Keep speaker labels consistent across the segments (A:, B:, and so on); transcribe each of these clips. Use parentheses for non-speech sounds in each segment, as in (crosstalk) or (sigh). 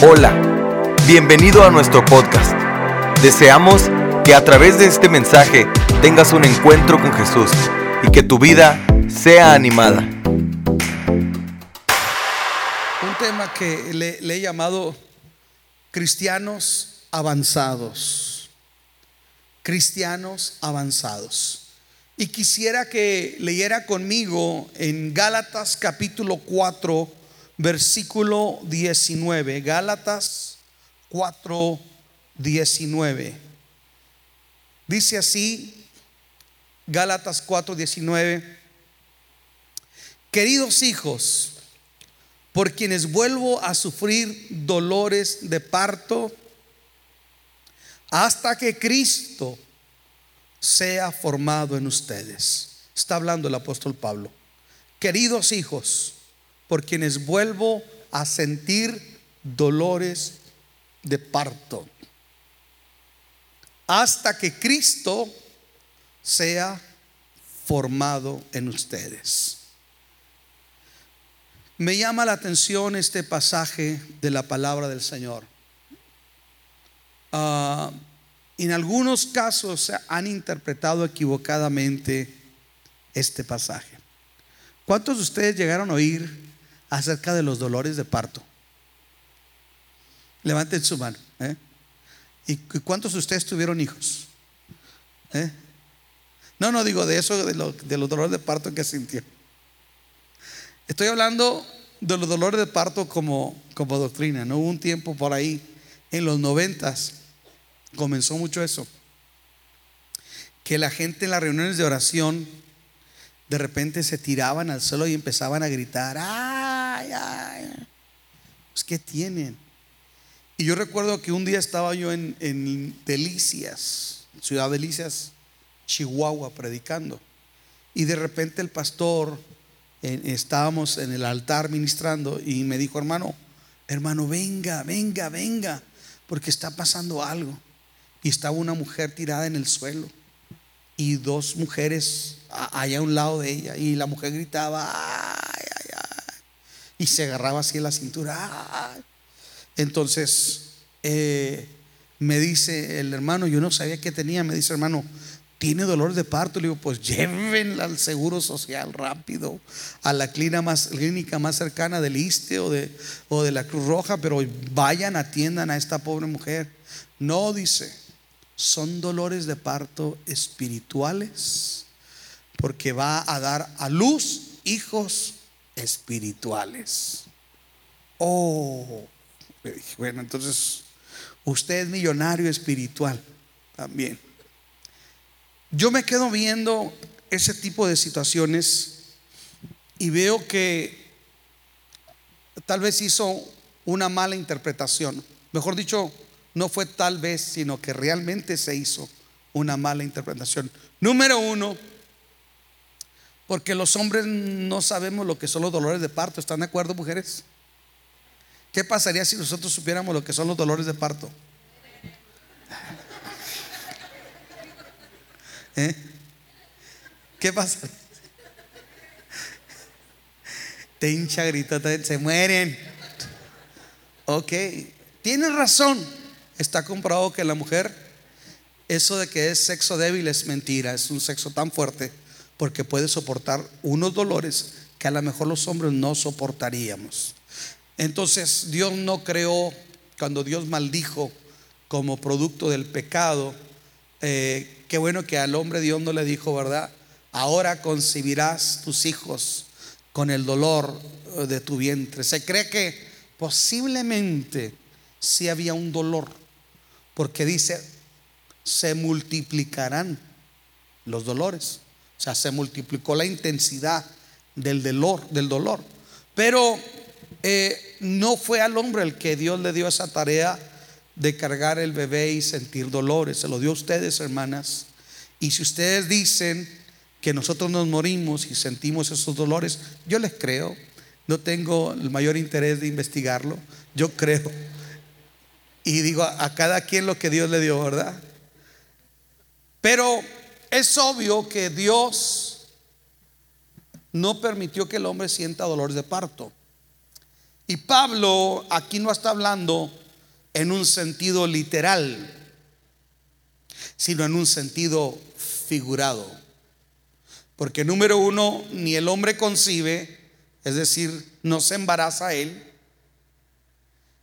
A: Hola, bienvenido a nuestro podcast. Deseamos que a través de este mensaje tengas un encuentro con Jesús y que tu vida sea animada.
B: Un tema que le, he llamado cristianos avanzados. Cristianos avanzados. Y quisiera que leyera conmigo en Gálatas capítulo 4, versículo 19. Gálatas 4, 19. Dice así, Gálatas 4, 19. Queridos hijos, por quienes vuelvo a sufrir dolores de parto, hasta que Cristo sea formado en ustedes. Está hablando el apóstol Pablo. Queridos hijos, por quienes vuelvo a sentir dolores de parto, hasta que Cristo sea formado en ustedes. Me llama la atención este pasaje de la palabra del Señor. Ah, en algunos casos han interpretado equivocadamente este pasaje. ¿Cuántos de ustedes llegaron a oír acerca de los dolores de parto? Levanten su mano. ¿eh? ¿Y cuántos de ustedes tuvieron hijos? ¿Eh? No, no digo de eso, de, los dolores de parto que sintió. Estoy hablando de los dolores de parto como, como doctrina. No hubo un tiempo por ahí en los noventas comenzó mucho eso. Que la gente en las reuniones de oración de repente se tiraban al suelo y empezaban a gritar, ay, pues ¿qué tienen? Y yo recuerdo que un día estaba yo en, Delicias, Ciudad Delicias, Chihuahua, predicando. Y de repente el pastor, estábamos en el altar ministrando y me dijo, hermano, hermano, venga, venga, venga, porque está pasando algo. Y estaba una mujer tirada en el suelo y dos mujeres allá a un lado de ella. Y la mujer gritaba, ay. Y se agarraba así en la cintura. Entonces eh, me dice el hermano, yo no sabía qué tenía. Me dice, hermano, tiene dolor de parto. Le digo, pues llévenla al seguro social rápido, a la clínica más, clínica más cercana del ISTE o de, o de la Cruz Roja, pero vayan, atiendan a esta pobre mujer. No, dice son dolores de parto espirituales, porque va a dar a luz hijos espirituales. Oh, bueno, entonces usted es millonario espiritual también. Yo me quedo viendo ese tipo de situaciones y veo que tal vez hizo una mala interpretación. Mejor dicho, no fue tal vez, sino que realmente se hizo una mala interpretación. Número uno, porque los hombres no sabemos lo que son los dolores de parto. ¿Están de acuerdo, mujeres? ¿Qué pasaría si nosotros supiéramos lo que son los dolores de parto? (laughs) ¿Eh? ¿Qué pasa? (laughs) Te hincha, grita, se mueren. Ok, tienes razón. Está comprobado que la mujer, eso de que es sexo débil es mentira, es un sexo tan fuerte porque puede soportar unos dolores que a lo mejor los hombres no soportaríamos. Entonces Dios no creó, cuando Dios maldijo como producto del pecado, eh, qué bueno que al hombre Dios no le dijo, ¿verdad? Ahora concebirás tus hijos con el dolor de tu vientre. Se cree que posiblemente si había un dolor porque dice, se multiplicarán los dolores. O sea, se multiplicó la intensidad del dolor, del dolor. Pero eh, no fue al hombre el que Dios le dio esa tarea de cargar el bebé y sentir dolores. Se lo dio a ustedes, hermanas. Y si ustedes dicen que nosotros nos morimos y sentimos esos dolores, yo les creo. No tengo el mayor interés de investigarlo. Yo creo y digo a cada quien lo que Dios le dio, ¿verdad? Pero es obvio que Dios no permitió que el hombre sienta dolores de parto. Y Pablo aquí no está hablando en un sentido literal, sino en un sentido figurado. Porque número uno, ni el hombre concibe, es decir, no se embaraza él,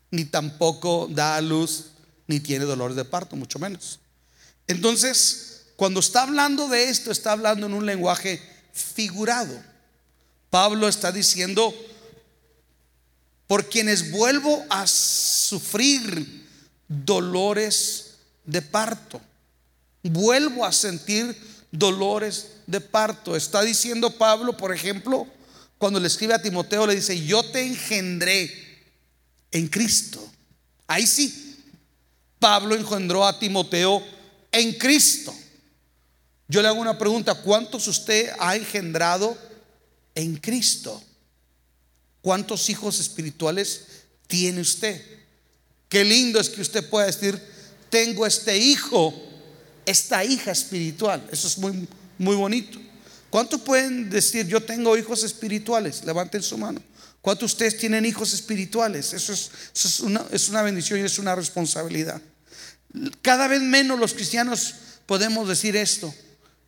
B: ni tampoco da a luz, ni tiene dolor de parto, mucho menos. Entonces, cuando está hablando de esto, está hablando en un lenguaje figurado. Pablo está diciendo, por quienes vuelvo a sufrir dolores de parto. Vuelvo a sentir dolores de parto. Está diciendo Pablo, por ejemplo, cuando le escribe a Timoteo, le dice, yo te engendré en Cristo. Ahí sí, Pablo engendró a Timoteo en Cristo. Yo le hago una pregunta, ¿cuántos usted ha engendrado en Cristo? ¿Cuántos hijos espirituales tiene usted? Qué lindo es que usted pueda decir, tengo este hijo, esta hija espiritual. Eso es muy, muy bonito. ¿Cuántos pueden decir, yo tengo hijos espirituales? Levanten su mano. ¿Cuántos de ustedes tienen hijos espirituales? Eso, es, es, una, es una bendición y es una responsabilidad. Cada vez menos los cristianos podemos decir esto.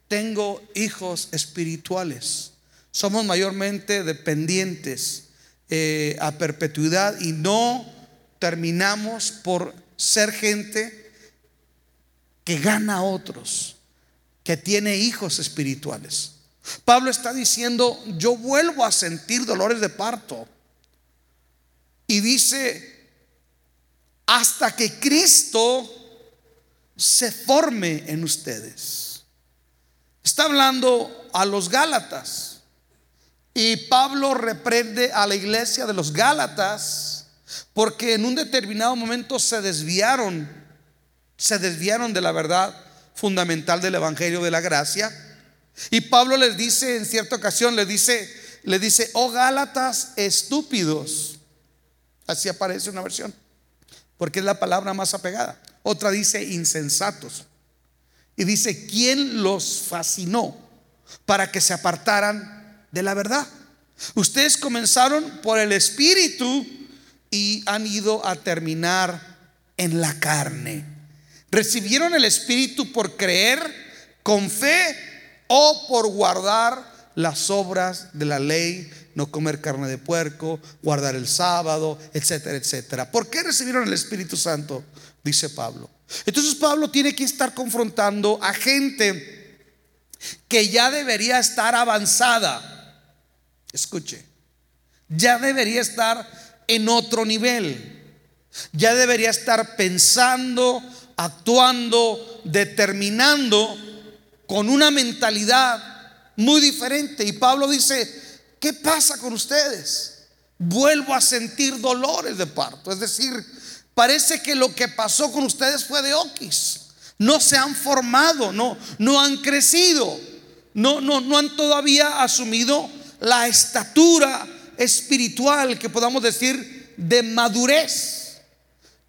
B: Tengo hijos espirituales. Somos mayormente dependientes eh, a perpetuidad y no terminamos por ser gente que gana a otros, que tiene hijos espirituales. Pablo está diciendo, yo vuelvo a sentir dolores de parto. Y dice, hasta que Cristo se forme en ustedes. Está hablando a los Gálatas. Y Pablo reprende a la iglesia de los Gálatas porque en un determinado momento se desviaron, se desviaron de la verdad fundamental del Evangelio de la Gracia. Y Pablo les dice en cierta ocasión, le dice, le dice, oh Gálatas estúpidos. Así aparece una versión, porque es la palabra más apegada. Otra dice insensatos. Y dice, ¿quién los fascinó para que se apartaran de la verdad. Ustedes comenzaron por el Espíritu y han ido a terminar en la carne. Recibieron el Espíritu por creer con fe o por guardar las obras de la ley, no comer carne de puerco, guardar el sábado, etcétera, etcétera. ¿Por qué recibieron el Espíritu Santo? Dice Pablo. Entonces Pablo tiene que estar confrontando a gente que ya debería estar avanzada Escuche, ya debería estar en otro nivel. Ya debería estar pensando, actuando, determinando con una mentalidad muy diferente. Y Pablo dice, ¿qué pasa con ustedes? Vuelvo a sentir dolores de parto. Es decir, parece que lo que pasó con ustedes fue de oquis. No se han formado, no, no han crecido, no, no, no han todavía asumido la estatura espiritual que podamos decir de madurez.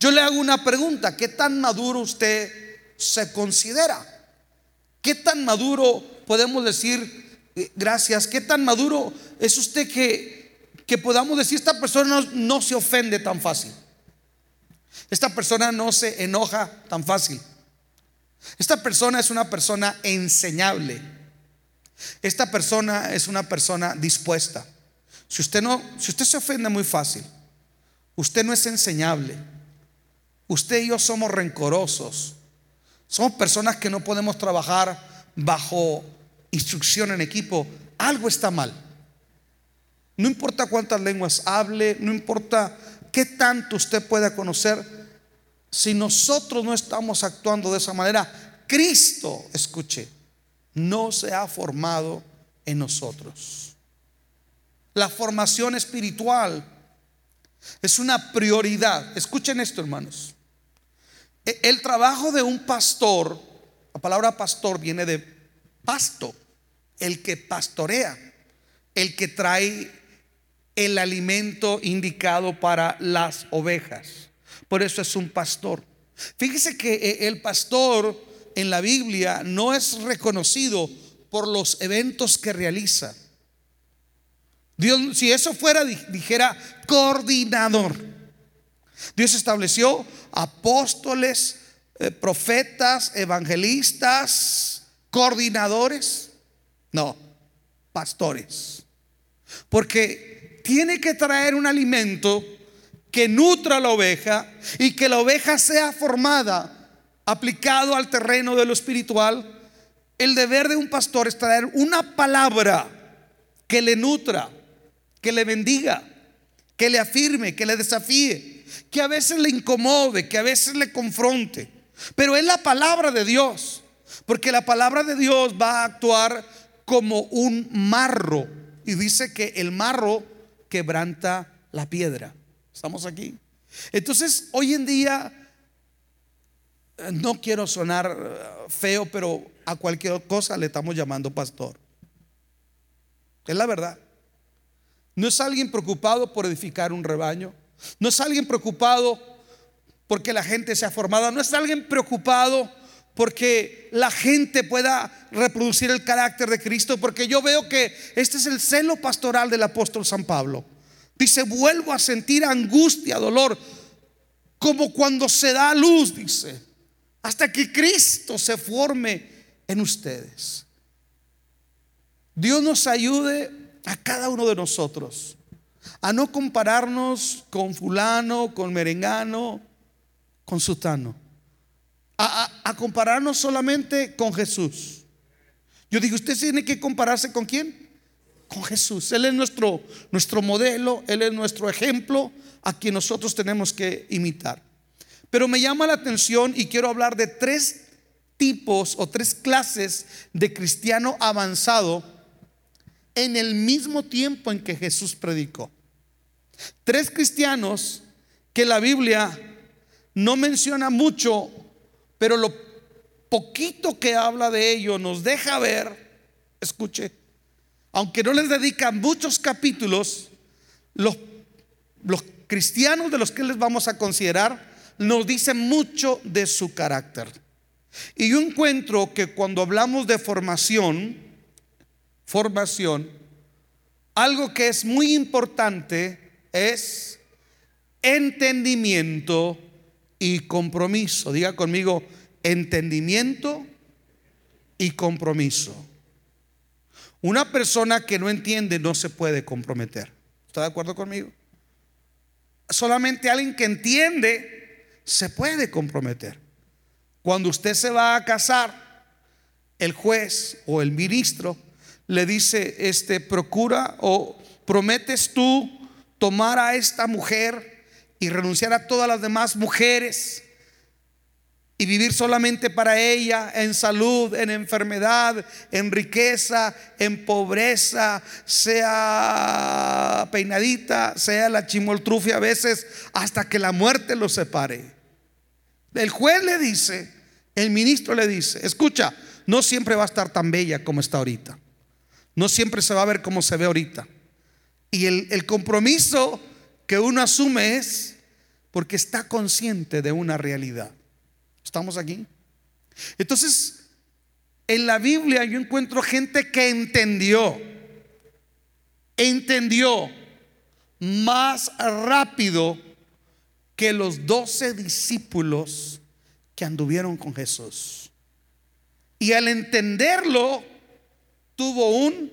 B: Yo le hago una pregunta, ¿qué tan maduro usted se considera? ¿Qué tan maduro podemos decir, eh, gracias, qué tan maduro es usted que, que podamos decir, esta persona no, no se ofende tan fácil? Esta persona no se enoja tan fácil. Esta persona es una persona enseñable. Esta persona es una persona dispuesta. Si usted no, si usted se ofende muy fácil, usted no es enseñable. Usted y yo somos rencorosos. Somos personas que no podemos trabajar bajo instrucción en equipo. Algo está mal. No importa cuántas lenguas hable, no importa qué tanto usted pueda conocer, si nosotros no estamos actuando de esa manera, Cristo, escuche, no se ha formado en nosotros. La formación espiritual es una prioridad. Escuchen esto, hermanos. E, el trabajo de un pastor, la palabra pastor viene de pasto, el que pastorea, el que trae el alimento indicado para las ovejas. Por eso es un pastor. Fíjese que eh, el pastor en la Biblia no es reconocido por los eventos que realiza. Dios, si eso fuera, dijera coordinador. Dios estableció apóstoles, eh, profetas, evangelistas, coordinadores. No, pastores. Porque tiene que traer un alimento que nutra a la oveja y que la oveja sea formada, aplicado al terreno de lo espiritual. El deber de un pastor es traer una palabra que le nutra, que le bendiga, que le afirme, que le desafíe, que a veces le incomode, que a veces le confronte. Pero es la palabra de Dios, porque la palabra de Dios va a actuar como un marro. Y dice que el marro quebranta la piedra. ¿Estamos aquí? Entonces, hoy en día, no quiero sonar eh, feo, pero a cualquier cosa le estamos llamando pastor. Es la verdad. No es alguien preocupado por edificar un rebaño. No es alguien preocupado porque la gente sea formada. No es alguien preocupado porque la gente pueda reproducir el carácter de Cristo. Porque yo veo que este es el celo pastoral del apóstol San Pablo. Dice, vuelvo a sentir angustia, dolor, como cuando se da luz, dice, hasta que Cristo se forme en ustedes. Dios nos ayude a cada uno de nosotros a no compararnos con fulano, con merengano, con sutano, a, compararnos solamente con Jesús. Yo digo, usted tiene que compararse con quién? con Jesús. Él es nuestro, nuestro modelo, Él es nuestro ejemplo a quien nosotros tenemos que imitar. Pero me llama la atención y quiero hablar de tres tipos o tres clases de cristiano avanzado en el mismo tiempo en que Jesús predicó. Tres cristianos que la Biblia no menciona mucho, pero lo poquito que habla de ellos nos deja ver, escuche, aunque no les dedican muchos capítulos, los, los cristianos de los que les vamos a considerar nos dicen mucho de su carácter. Y yo encuentro que cuando hablamos de formación, formación, algo que es muy importante es entendimiento y compromiso. Diga conmigo, entendimiento y compromiso. Una persona que no entiende no se puede comprometer. ¿Está de acuerdo conmigo? Solamente alguien que entiende se puede comprometer. Cuando usted se va a casar, el juez o el ministro le dice, este, procura o prometes tú tomar a esta mujer y renunciar a todas las demás mujeres y vivir solamente para ella en salud, en enfermedad, en riqueza, en pobreza, sea peinadita, sea la chimoltrufia a veces, hasta que la muerte los separe. El juez le dice, el ministro le dice, escucha, no siempre va a estar tan bella como está ahorita. No siempre se va a ver como se ve ahorita. Y el, el compromiso que uno asume es porque está consciente de una realidad. ¿Estamos aquí? Entonces, en la Biblia yo encuentro gente que entendió, entendió más rápido que los doce discípulos que anduvieron con Jesús. Y al entenderlo, tuvo un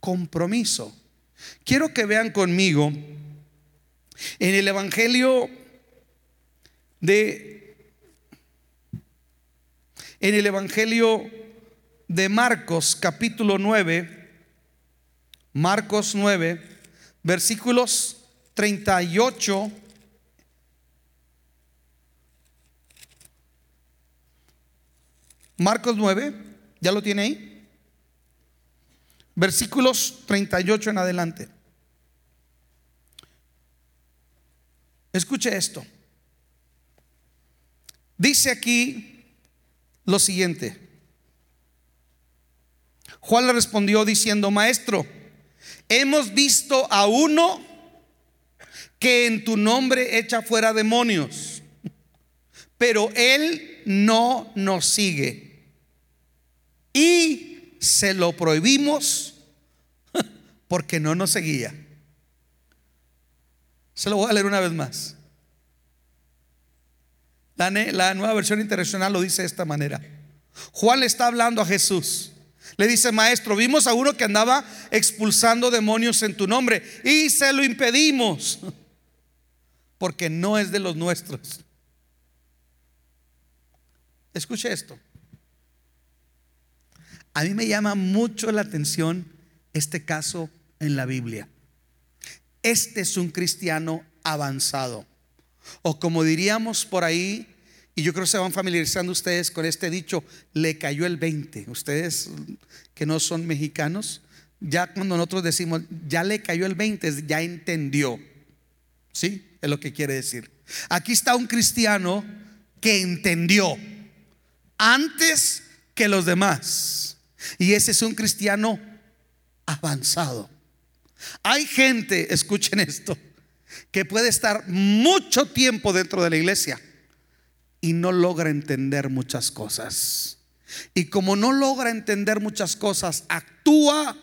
B: compromiso. Quiero que vean conmigo en el Evangelio de en el Evangelio de Marcos capítulo 9, Marcos 9, versículos 38. Marcos 9, ¿ya lo tiene ahí? Versículos 38 en adelante. Escuche esto. Dice aquí lo siguiente. Juan le respondió diciendo, maestro, hemos visto a uno que en tu nombre echa fuera demonios, pero él no nos sigue. Y se lo prohibimos (laughs) porque no nos seguía. Se lo voy a leer una vez más. La, nueva versión internacional lo dice de esta manera. Juan le está hablando a Jesús. Le dice, maestro, vimos a uno que andaba expulsando demonios en tu nombre y se lo impedimos (laughs) porque no es de los nuestros. Escuche esto. A mí me llama mucho la atención este caso en la Biblia. Este es un cristiano avanzado. O como diríamos por ahí, y yo creo que se van familiarizando ustedes con este dicho, le cayó el 20. Ustedes que no son mexicanos, ya cuando nosotros decimos, ya le cayó el 20, ya entendió. ¿Sí? Es lo que quiere decir. Aquí está un cristiano que entendió antes que los demás. Y ese es un cristiano avanzado. Hay gente, (laughs) escuchen esto, que puede estar mucho tiempo dentro de la iglesia y no logra entender muchas cosas. Y como no logra entender muchas cosas, actúa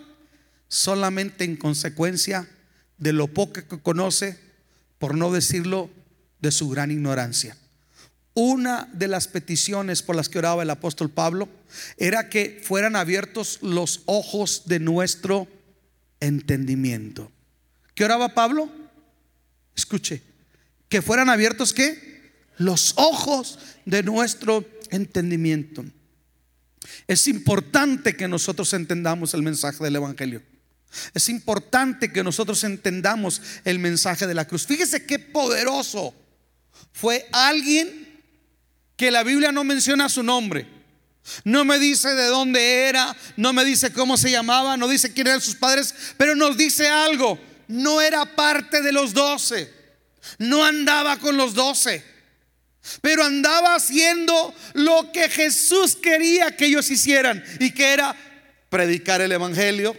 B: solamente en consecuencia de lo poco que conoce, por no decirlo de su gran ignorancia. Una de las peticiones por las que oraba el apóstol Pablo era que fueran abiertos los ojos de nuestro entendimiento. ¿Qué oraba Pablo? Escuche, que fueran abiertos qué? Los ojos de nuestro entendimiento. Es importante que nosotros entendamos el mensaje del Evangelio. Es importante que nosotros entendamos el mensaje de la cruz. Fíjese qué poderoso fue alguien que la Biblia no menciona su nombre. No me dice de dónde era, no me dice cómo se llamaba, no dice quién eran sus padres, pero nos dice algo. No era parte de los doce, no andaba con los doce, pero andaba haciendo lo que Jesús quería que ellos hicieran y que era predicar el Evangelio,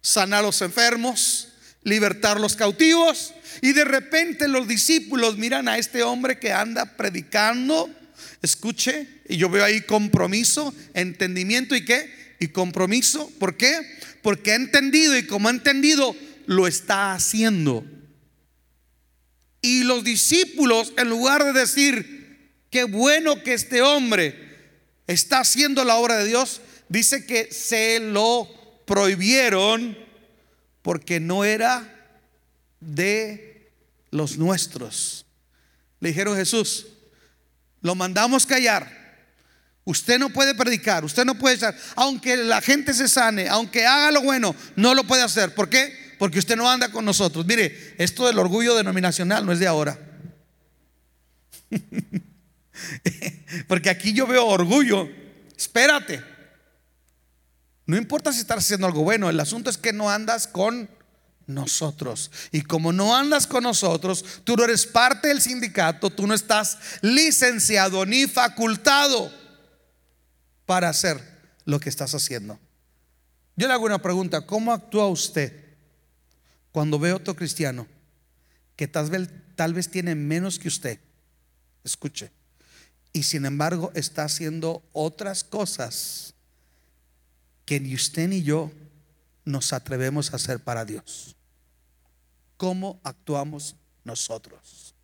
B: sanar a los enfermos, libertar los cautivos y de repente los discípulos miran a este hombre que anda predicando, escuche, y yo veo ahí compromiso, entendimiento y qué, y compromiso, ¿por qué? Porque ha entendido y como ha entendido, lo está haciendo. Y los discípulos, en lugar de decir, qué bueno que este hombre está haciendo la obra de Dios, dice que se lo prohibieron porque no era de los nuestros. Le dijeron Jesús, lo mandamos callar. Usted no puede predicar, usted no puede estar, aunque la gente se sane, aunque haga lo bueno, no lo puede hacer. ¿Por qué? Porque usted no anda con nosotros. Mire, esto del orgullo denominacional no es de ahora. (laughs) Porque aquí yo veo orgullo. Espérate. No importa si estás haciendo algo bueno, el asunto es que no andas con nosotros. Y como no andas con nosotros, tú no eres parte del sindicato, tú no estás licenciado ni facultado para hacer lo que estás haciendo. Yo le hago una pregunta, ¿cómo actúa usted cuando ve otro cristiano que tal vez, tal vez tiene menos que usted? Escuche. Y sin embargo está haciendo otras cosas que ni usted ni yo nos atrevemos a hacer para Dios? ¿Cómo actuamos nosotros?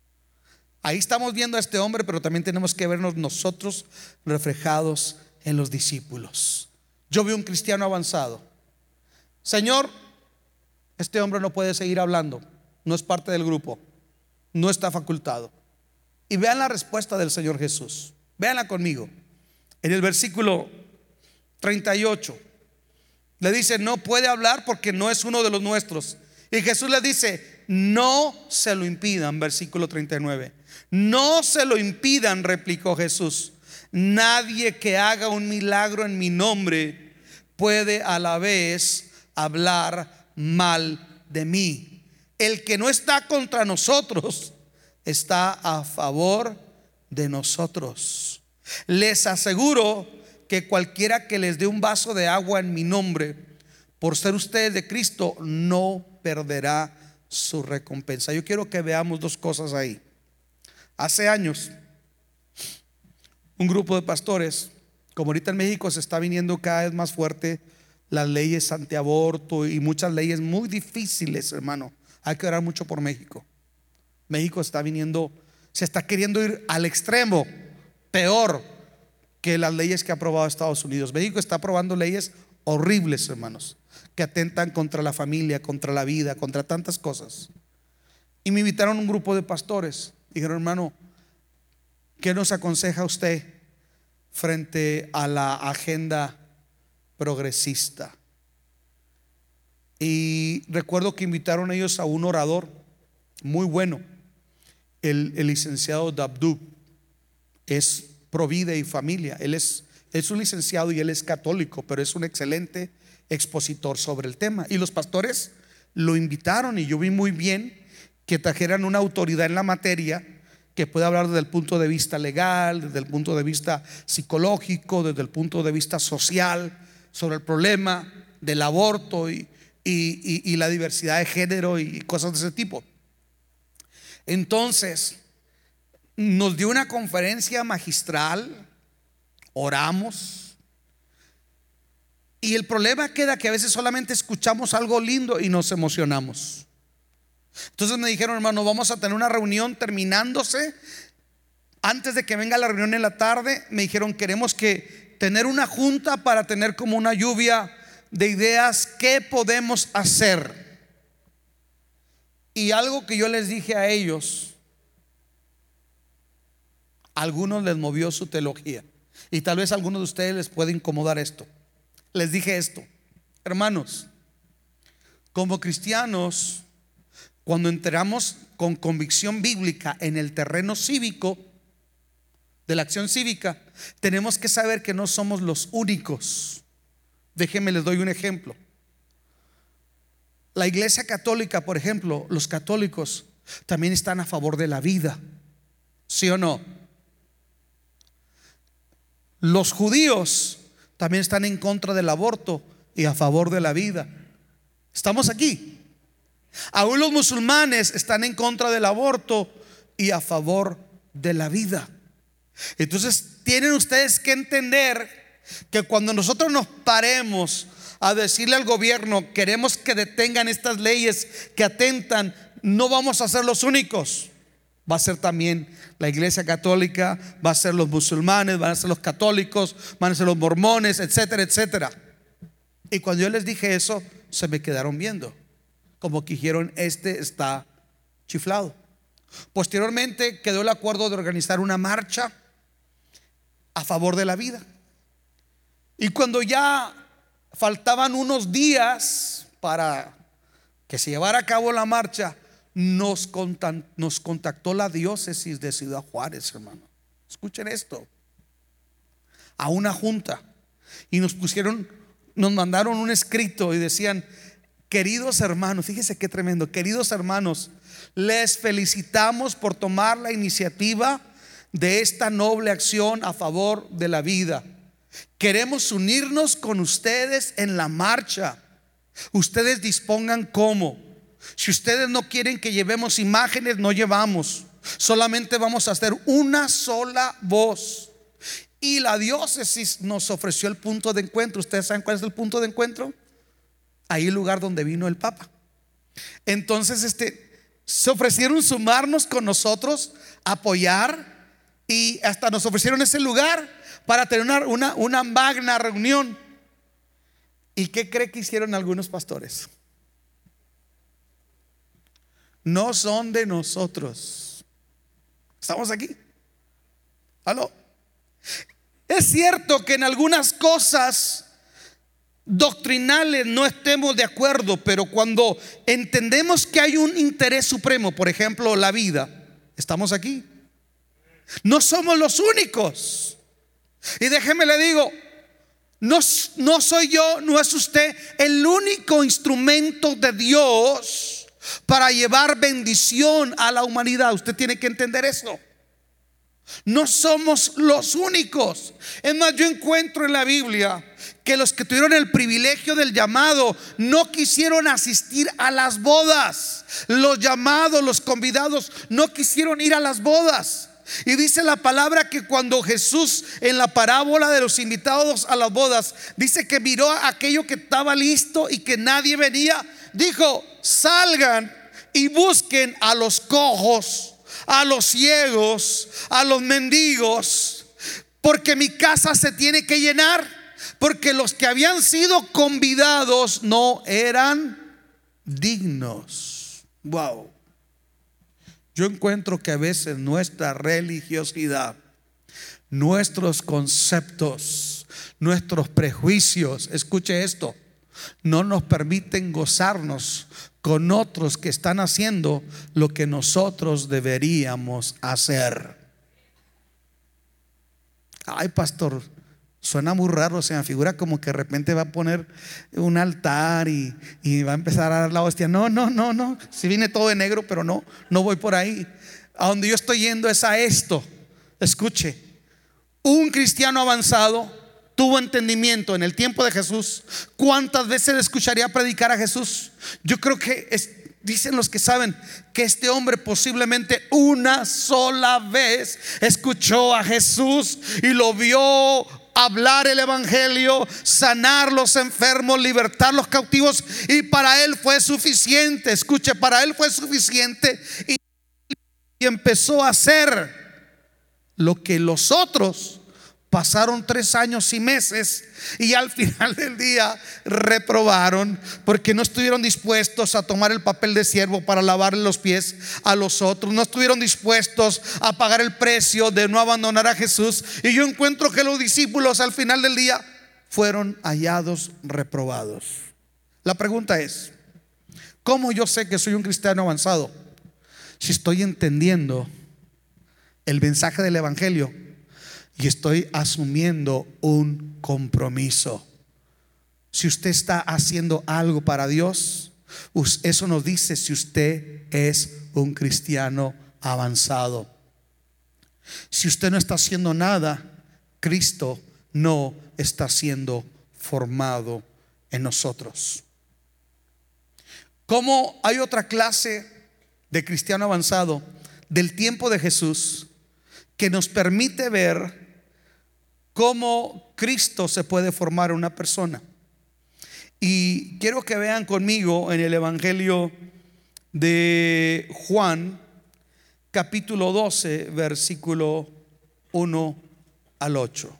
B: Ahí estamos viendo a este hombre, pero también tenemos que vernos nosotros reflejados en los discípulos. Yo veo un cristiano avanzado. Señor, este hombre no puede seguir hablando, no es parte del grupo, no está facultado. Y vean la respuesta del Señor Jesús. Véanla conmigo. En el versículo 38. Le dice, no puede hablar porque no es uno de los nuestros. Y Jesús le dice, no se lo impidan, versículo 39. No se lo impidan, replicó Jesús. Nadie que haga un milagro en mi nombre puede a la vez hablar mal de mí. El que no está contra nosotros está a favor de nosotros. Les aseguro que cualquiera que les dé un vaso de agua en mi nombre, por ser ustedes de Cristo, no perderá su recompensa. Yo quiero que veamos dos cosas ahí. Hace años, un grupo de pastores, como ahorita en México se está viniendo cada vez más fuerte las leyes antiaborto y muchas leyes muy difíciles, hermano. Hay que orar mucho por México. México está viniendo, se está queriendo ir al extremo, peor que las leyes que ha aprobado Estados Unidos. México está aprobando leyes horribles, hermanos, que atentan contra la familia, contra la vida, contra tantas cosas. Y me invitaron un grupo de pastores. Dijeron, hermano, ¿qué nos aconseja usted frente a la agenda progresista? Y recuerdo que invitaron ellos a un orador muy bueno, el, licenciado Dabdub. Es provide y familia. Él es, es un licenciado y él es católico, pero es un excelente expositor sobre el tema. Y los pastores lo invitaron y yo vi muy bien que trajeran una autoridad en la materia que pueda hablar desde el punto de vista legal, desde el punto de vista psicológico, desde el punto de vista social, sobre el problema del aborto y, y, la diversidad de género y cosas de ese tipo. Entonces, nos dio una conferencia magistral, oramos, y el problema queda que a veces solamente escuchamos algo lindo y nos emocionamos. Entonces me dijeron, hermano, vamos a tener una reunión terminándose. Antes de que venga la reunión en la tarde, me dijeron, queremos que tener una junta para tener como una lluvia de ideas, ¿qué podemos hacer? Y algo que yo les dije a ellos, algunos les movió su teología. Y tal vez a algunos de ustedes les puede incomodar esto. Les dije esto, hermanos, como cristianos, cuando entramos con convicción bíblica en el terreno cívico, de la acción cívica, tenemos que saber que no somos los únicos Déjenme les doy un ejemplo. La iglesia católica, por ejemplo, los católicos también están a favor de la vida. ¿Sí o no? Los judíos también están en contra del aborto y a favor de la vida. Estamos aquí. Aún los musulmanes están en contra del aborto y a favor de la vida. Entonces tienen ustedes que entender que cuando nosotros nos paremos a decirle al gobierno, queremos que detengan estas leyes que atentan, no vamos a ser los únicos. Va a ser también la iglesia católica, va a ser los musulmanes, van a ser los católicos, van a ser los mormones, etcétera, etcétera. Y cuando yo les dije eso, se me quedaron viendo, como que dijeron, este está chiflado. Posteriormente quedó el acuerdo de organizar una marcha a favor de la vida. Y cuando ya faltaban unos días para que se llevara a cabo la marcha, nos, contactó la diócesis de Ciudad Juárez, hermano. Escuchen esto. A una junta. Y nos pusieron, nos mandaron un escrito y decían, queridos hermanos, fíjese qué tremendo, queridos hermanos, les felicitamos por tomar la iniciativa de esta noble acción a favor de la vida. Queremos unirnos con ustedes en la marcha. Ustedes dispongan cómo. Si ustedes no quieren que llevemos imágenes, no llevamos. Solamente vamos a hacer una sola voz. Y la diócesis nos ofreció el punto de encuentro. ¿Ustedes saben cuál es el punto de encuentro? Ahí el lugar donde vino el Papa. Entonces, este, se ofrecieron sumarnos con nosotros, apoyar y hasta nos ofrecieron ese lugar para tener una, una, magna reunión. ¿Y qué cree que hicieron algunos pastores? No son de nosotros. Estamos aquí. ¿Aló? Es cierto que en algunas cosas doctrinales no estemos de acuerdo, pero cuando entendemos que hay un interés supremo, por ejemplo, la vida, estamos aquí. No somos los únicos. Y déjeme le digo, no, no soy yo, no es usted el único instrumento de Dios para llevar bendición a la humanidad. Usted tiene que entender eso. No somos los únicos. Es más, yo encuentro en la Biblia que los que tuvieron el privilegio del llamado no quisieron asistir a las bodas. Los llamados, los convidados, no quisieron ir a las bodas. Y dice la palabra que cuando Jesús en la parábola de los invitados a las bodas, dice que miró a aquello que estaba listo y que nadie venía, dijo, salgan y busquen a los cojos, a los ciegos, a los mendigos, porque mi casa se tiene que llenar, porque los que habían sido convidados no eran dignos. Wow. Yo encuentro que a veces nuestra religiosidad, nuestros conceptos, nuestros prejuicios, escuche esto, no nos permiten gozarnos con otros que están haciendo lo que nosotros deberíamos hacer. Ay, pastor, suena muy raro, se me figura como que de repente va a poner un altar y, va a empezar a dar la hostia. No, no, no, no. Si viene todo de negro, pero no, no voy por ahí. A donde yo estoy yendo es a esto. Escuche, un cristiano avanzado tuvo entendimiento en el tiempo de Jesús, ¿cuántas veces escucharía predicar a Jesús? Yo creo que dicen los que saben que este hombre posiblemente una sola vez escuchó a Jesús y lo vio hablar el Evangelio, sanar los enfermos, libertar los cautivos. Y para él fue suficiente, escuche, para él fue suficiente. Y, y empezó a hacer lo que los otros Pasaron tres años y meses y al (laughs) final del día reprobaron porque no estuvieron dispuestos a tomar el papel de siervo para lavarle los pies a los otros. No estuvieron dispuestos a pagar el precio de no abandonar a Jesús. Y yo encuentro que los discípulos al final del día fueron hallados reprobados. La pregunta es, ¿cómo yo sé que soy un cristiano avanzado? Si estoy entendiendo el mensaje del Evangelio y estoy asumiendo un compromiso. Si usted está haciendo algo para Dios, eso nos dice si usted es un cristiano avanzado. Si usted no está haciendo nada, Cristo no está siendo formado en nosotros. Como hay otra clase de cristiano avanzado del tiempo de Jesús que nos permite ver cómo Cristo se puede formar una persona. Y quiero que vean conmigo en el Evangelio de Juan, capítulo 12, versículo 1 al 8.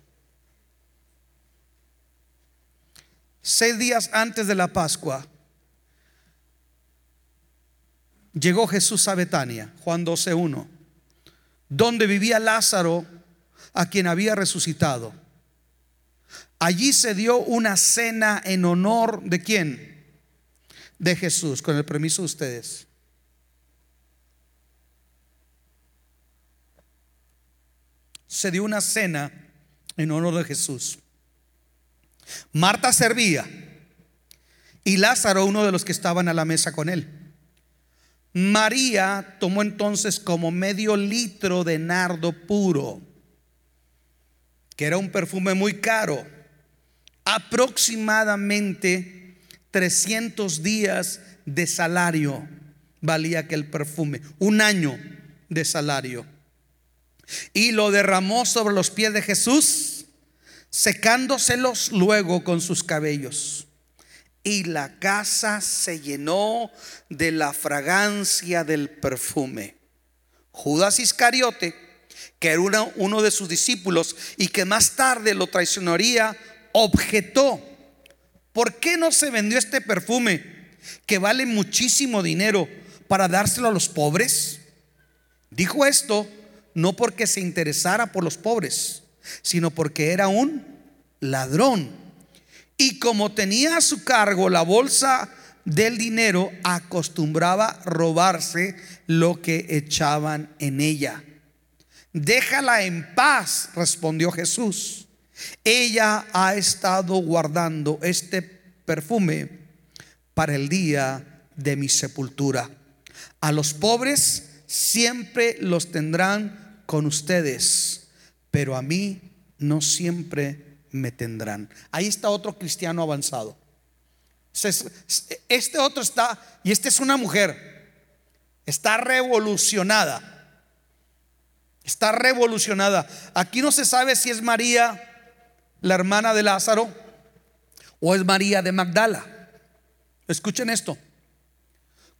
B: Seis días antes de la Pascua, llegó Jesús a Betania, Juan 12, 1, donde vivía Lázaro, a quien había resucitado. Allí se dio una cena en honor de quién? De Jesús, con el permiso de ustedes. Se dio una cena en honor de Jesús. Marta servía y Lázaro uno de los que estaban a la mesa con él. María tomó entonces como medio litro de nardo puro que era un perfume muy caro, aproximadamente 300 días de salario valía aquel perfume, un año de salario. Y lo derramó sobre los pies de Jesús, secándoselos luego con sus cabellos. Y la casa se llenó de la fragancia del perfume. Judas Iscariote, que era uno, de sus discípulos y que más tarde lo traicionaría, objetó, ¿por qué no se vendió este perfume que vale muchísimo dinero para dárselo a los pobres? Dijo esto no porque se interesara por los pobres, sino porque era un ladrón. Y como tenía a su cargo la bolsa del dinero, acostumbraba robarse lo que echaban en ella. Déjala en paz, respondió Jesús. Ella ha estado guardando este perfume para el día de mi sepultura. A los pobres siempre los tendrán con ustedes, pero a mí no siempre me tendrán. Ahí está otro cristiano avanzado. Este otro está, y esta es una mujer, está revolucionada Está revolucionada. Aquí no se sabe si es María, la hermana de Lázaro, o es María de Magdala. Escuchen esto.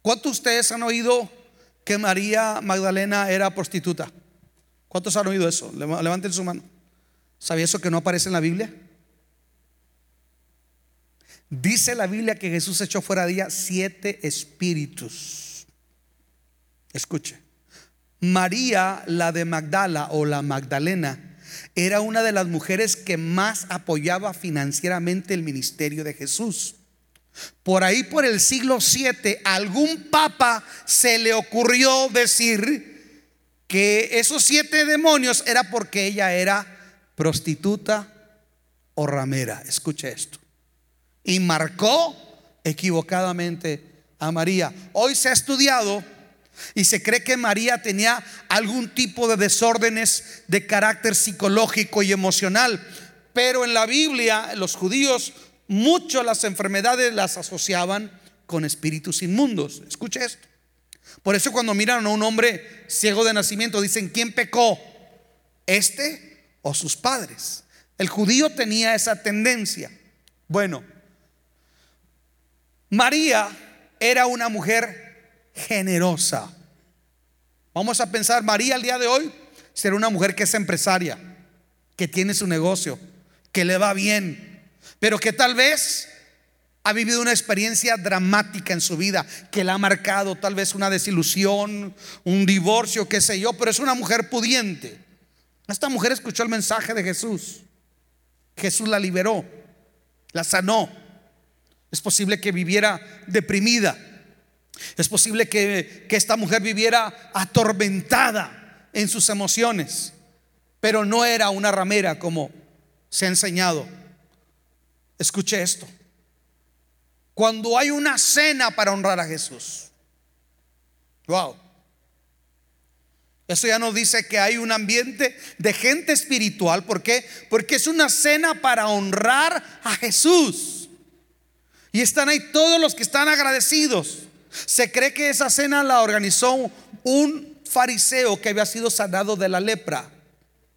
B: ¿Cuántos de ustedes han oído que María Magdalena era prostituta? ¿Cuántos han oído eso? Levanten su mano. ¿Sabía eso que no aparece en la Biblia? Dice la Biblia que Jesús echó fuera de ella siete espíritus. Escuche. María, la de Magdala o la Magdalena, era una de las mujeres que más apoyaba financieramente el ministerio de Jesús. Por ahí, por el siglo 7, algún papa se le ocurrió decir que esos siete demonios era porque ella era prostituta o ramera. Escuche esto. Y marcó equivocadamente a María. Hoy se ha estudiado y se cree que María tenía algún tipo de desórdenes de carácter psicológico y emocional. Pero en la Biblia los judíos mucho las enfermedades las asociaban con espíritus inmundos. Escuche esto. Por eso cuando miran a un hombre ciego de nacimiento dicen, ¿quién pecó? ¿Este o sus padres? El judío tenía esa tendencia. Bueno, María era una mujer generosa. Vamos a pensar, María al día de hoy será una mujer que es empresaria, que tiene su negocio, que le va bien, pero que tal vez ha vivido una experiencia dramática en su vida, que la ha marcado tal vez una desilusión, un divorcio, qué sé yo, pero es una mujer pudiente. Esta mujer escuchó el mensaje de Jesús. Jesús la liberó, la sanó. Es posible que viviera deprimida es posible que, esta mujer viviera atormentada en sus emociones, pero no era una ramera como se ha enseñado. Escuche esto. Cuando hay una cena para honrar a Jesús, wow. Eso ya nos dice que hay un ambiente de gente espiritual. ¿Por qué? Porque es una cena para honrar a Jesús. Y están ahí todos los que están agradecidos. Se cree que esa cena la organizó un fariseo que había sido sanado de la lepra,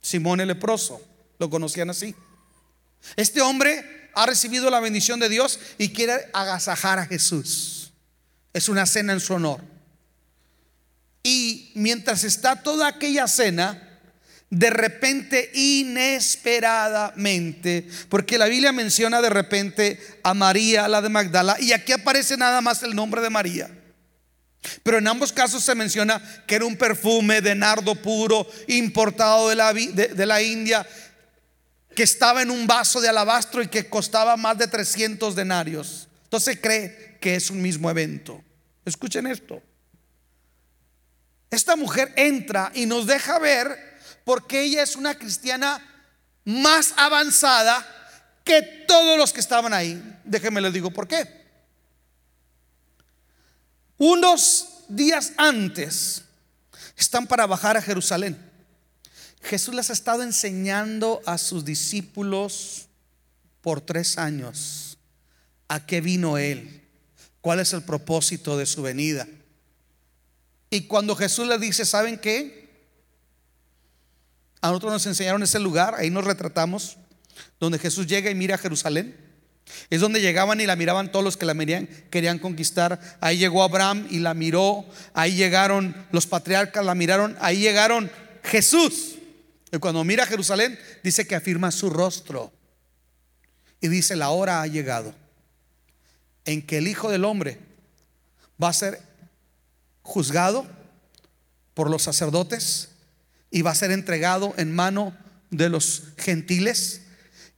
B: Simón el leproso, lo conocían así. Este hombre ha recibido la bendición de Dios y quiere agasajar a Jesús. Es una cena en su honor. Y mientras está toda aquella cena, de repente, inesperadamente, porque la Biblia menciona de repente a María, la de Magdala, y aquí aparece nada más el nombre de María. Pero en ambos casos se menciona que era un perfume de nardo puro importado de la, India, que estaba en un vaso de alabastro y que costaba más de 300 denarios. Entonces cree que es un mismo evento. Escuchen esto. Esta mujer entra y nos deja ver porque ella es una cristiana más avanzada que todos los que estaban ahí. Déjenme les digo por qué. Unos días antes están para bajar a Jerusalén. Jesús les ha estado enseñando a sus discípulos por tres años a qué vino Él, cuál es el propósito de su venida. Y cuando Jesús les dice, ¿saben qué? A nosotros nos enseñaron ese lugar, ahí nos retratamos, donde Jesús llega y mira a Jerusalén. Es donde llegaban y la miraban todos los que la querían conquistar. Ahí llegó Abraham y la miró. Ahí llegaron los patriarcas, la miraron. Ahí llegaron Jesús. Y cuando mira a Jerusalén, dice que afirma su rostro. Y dice, la hora ha llegado en que el Hijo del Hombre va a ser juzgado por los sacerdotes y va a ser entregado en mano de los gentiles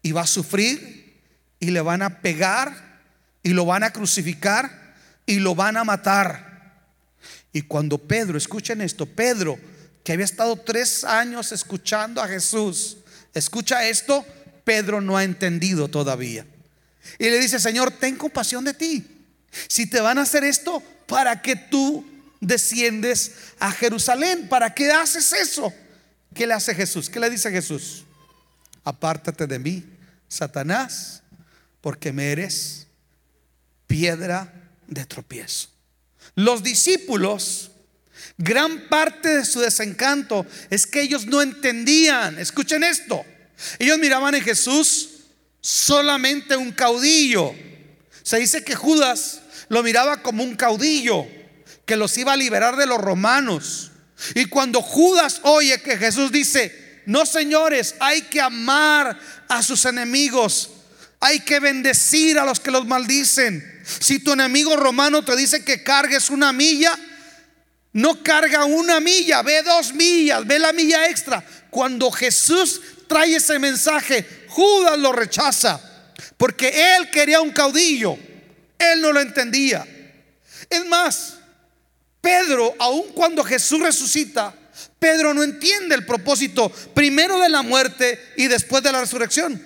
B: y va a sufrir y le van a pegar y lo van a crucificar y lo van a matar. Y cuando Pedro, escuchen esto, Pedro, que había estado tres años escuchando a Jesús, escucha esto, Pedro no ha entendido todavía. Y le dice, Señor, ten compasión de ti. Si te van a hacer esto, ¿para que tú desciendes a Jerusalén? ¿Para qué haces eso? ¿Qué le hace Jesús? ¿Qué le dice Jesús? Apártate de mí, Satanás, porque me eres piedra de tropiezo. Los discípulos Gran parte de su desencanto es que ellos no entendían. Escuchen esto. Ellos miraban en Jesús solamente un caudillo. Se dice que Judas lo miraba como un caudillo que los iba a liberar de los romanos. Y cuando Judas oye que Jesús dice, no señores, hay que amar a sus enemigos, hay que bendecir a los que los maldicen. Si tu enemigo romano te dice que cargues una milla, no carga una milla, ve dos millas, ve la milla extra. Cuando Jesús trae ese mensaje, Judas lo rechaza, porque él quería un caudillo, él no lo entendía. Es más, Pedro, aun cuando Jesús resucita, Pedro no entiende el propósito primero de la muerte y después de la resurrección.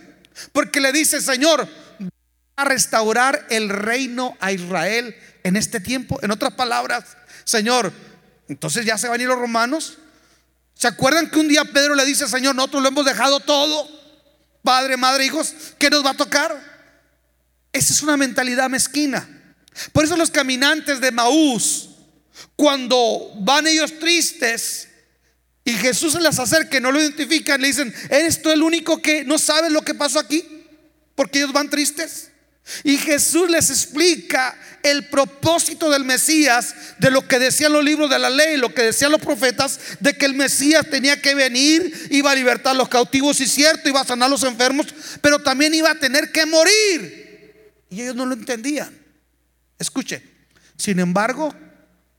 B: Porque le dice, Señor, a restaurar el reino a Israel en este tiempo. En otras palabras, Señor, entonces ya se van a ir los romanos. ¿Se acuerdan que un día Pedro le dice, Señor, nosotros lo hemos dejado todo? Padre, madre, hijos, ¿qué nos va a tocar? Esa es una mentalidad mezquina. Por eso los caminantes de Maús, cuando van ellos tristes y Jesús se les acerca no lo identifican, le dicen, ¿eres tú el único que no sabe lo que pasó aquí? Porque ellos van tristes. Y Jesús les explica el propósito del Mesías, de lo que decían los libros de la ley, lo que decían los profetas, de que el Mesías tenía que venir, iba a libertar a los cautivos, y cierto, iba a sanar a los enfermos, pero también iba a tener que morir. Y ellos no lo entendían. Escuche, sin embargo,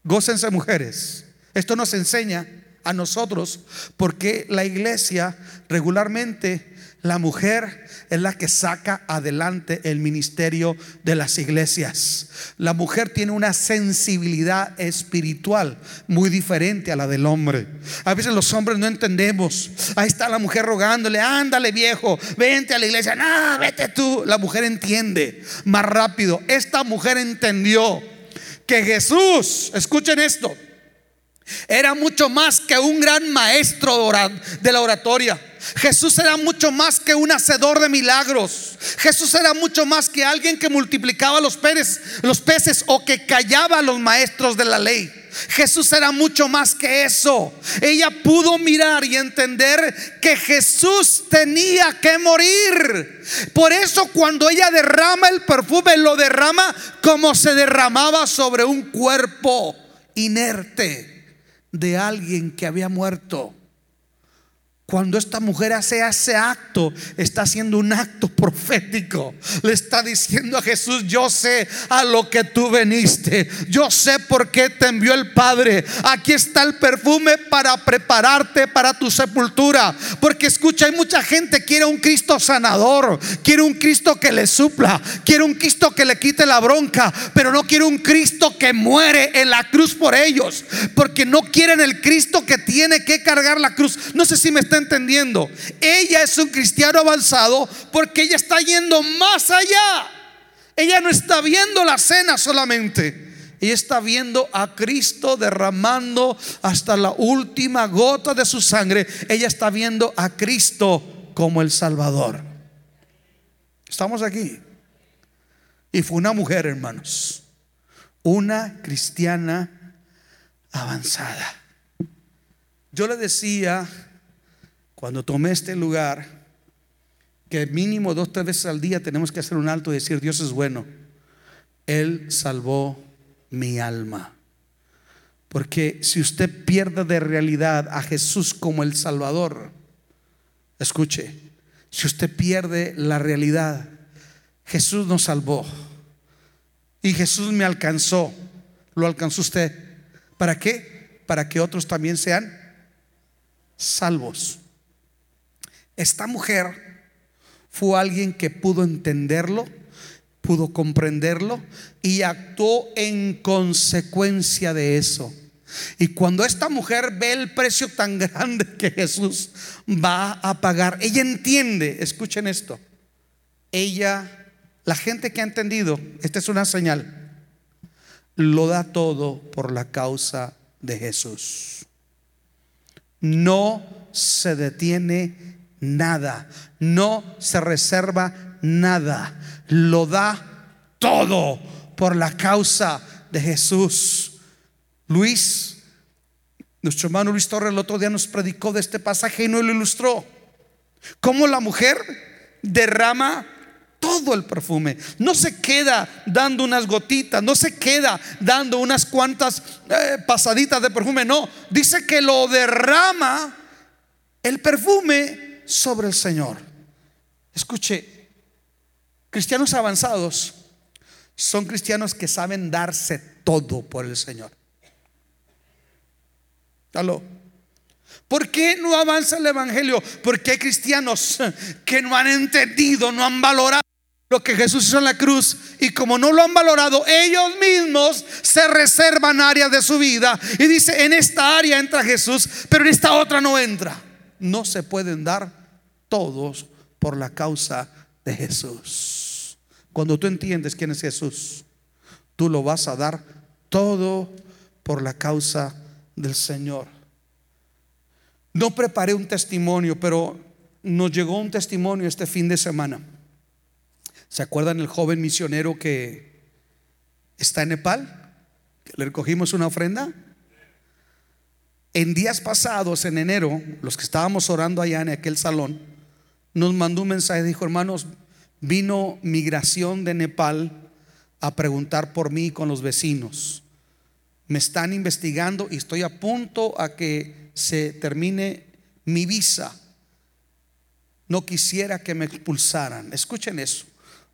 B: gócense mujeres. Esto nos enseña a nosotros porque la iglesia regularmente la mujer es la que saca adelante el ministerio de las iglesias. La mujer tiene una sensibilidad espiritual muy diferente a la del hombre. A veces los hombres no entendemos. Ahí está la mujer rogándole, ándale viejo, vente a la iglesia. No, vete tú. La mujer entiende más rápido. Esta mujer entendió que Jesús, escuchen esto, era mucho más que un gran maestro de la oratoria. Jesús era mucho más que un hacedor de milagros. Jesús era mucho más que alguien que multiplicaba los peces, los peces o que callaba a los maestros de la ley. Jesús era mucho más que eso. Ella pudo mirar y entender que Jesús tenía que morir. Por eso cuando ella derrama el perfume, lo derrama como se derramaba sobre un cuerpo inerte de alguien que había muerto. Cuando esta mujer hace ese acto, está haciendo un acto profético. Le está diciendo a Jesús, yo sé a lo que tú veniste. Yo sé por qué te envió el Padre. Aquí está el perfume para prepararte para tu sepultura. Porque escucha, hay mucha gente que quiere un Cristo sanador. Quiere un Cristo que le supla. Quiere un Cristo que le quite la bronca. Pero no quiere un Cristo que muere en la cruz por ellos. Porque no quieren el Cristo que tiene que cargar la cruz. No sé si me está entendiendo. Ella es un cristiano avanzado porque ella está yendo más allá. Ella no está viendo la cena solamente. Ella está viendo a Cristo derramando hasta la última gota de su sangre. Ella está viendo a Cristo como el Salvador. Estamos aquí. Y fue una mujer, hermanos. Una cristiana avanzada. Yo le decía cuando tomé este lugar, que mínimo dos, tres veces al día tenemos que hacer un alto y decir, Dios es bueno. Él salvó mi alma. Porque si usted pierde de realidad a Jesús como el Salvador, escuche, si usted pierde la realidad, Jesús nos salvó. Y Jesús me alcanzó. ¿Lo alcanzó usted? ¿Para qué? Para que otros también sean salvos. Esta mujer fue alguien que pudo entenderlo, pudo comprenderlo y actuó en consecuencia de eso. Y cuando esta mujer ve el precio tan (laughs) grande que Jesús va a pagar, ella entiende, escuchen esto, ella, la gente que ha entendido, esta es una señal, lo da todo por la causa de Jesús. No se detiene nada, no se reserva nada, lo da todo por la causa de Jesús. Luis Nuestro hermano Luis Torres el otro día nos predicó de este pasaje y nos lo ilustró. Cómo la mujer derrama todo el perfume. No se queda dando unas gotitas, no se queda dando unas cuantas eh, pasaditas de perfume, no. Dice que lo derrama el perfume sobre el Señor. Escuche, cristianos avanzados son cristianos que saben darse todo por el Señor. ¿Aló? ¿Por qué no avanza el Evangelio? Porque hay cristianos que no han entendido, no han valorado lo que Jesús hizo en la cruz y como no lo han valorado, ellos mismos se reservan áreas de su vida y dice, en esta área entra Jesús, pero en esta otra no entra. No se pueden dar todos por la causa de Jesús. Cuando tú entiendes quién es Jesús, tú lo vas a dar todo por la causa del Señor. No preparé un testimonio, pero nos llegó un testimonio este fin de semana ¿Se acuerdan el joven misionero que está en Nepal? Le recogimos una ofrenda. En días pasados, en enero, los que estábamos orando allá en aquel salón, nos mandó un mensaje, dijo, hermanos, vino migración de Nepal a preguntar por mí con los vecinos. Me están investigando y estoy a punto a que se termine mi visa. No quisiera que me expulsaran. Escuchen eso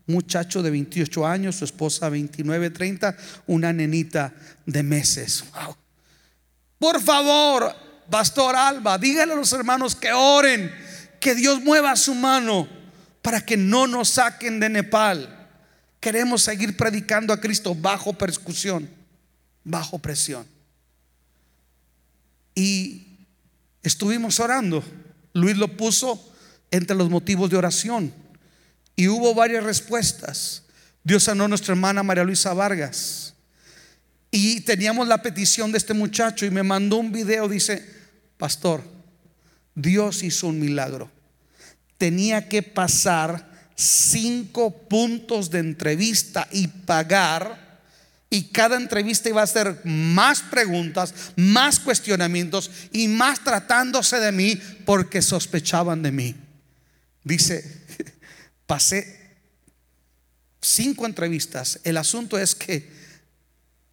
B: muchacho de 28 años, su esposa 29, 30, una nenita de meses. Por favor, Pastor Alba, dígale a los hermanos que oren, que Dios mueva su mano para que no nos saquen de Nepal. Queremos seguir predicando a Cristo bajo persecución, bajo presión. Y estuvimos orando. Luis lo puso entre los motivos de oración. Y hubo varias respuestas. Dios sanó a nuestra hermana María Luisa Vargas. Y teníamos la petición de este muchacho y me mandó un video, dice, pastor, Dios hizo un milagro. Tenía que pasar cinco puntos de entrevista y pagar. Y cada entrevista iba a ser más preguntas, más cuestionamientos y más tratándose de mí porque sospechaban de mí. Dice, (laughs) pasé cinco entrevistas. El asunto es que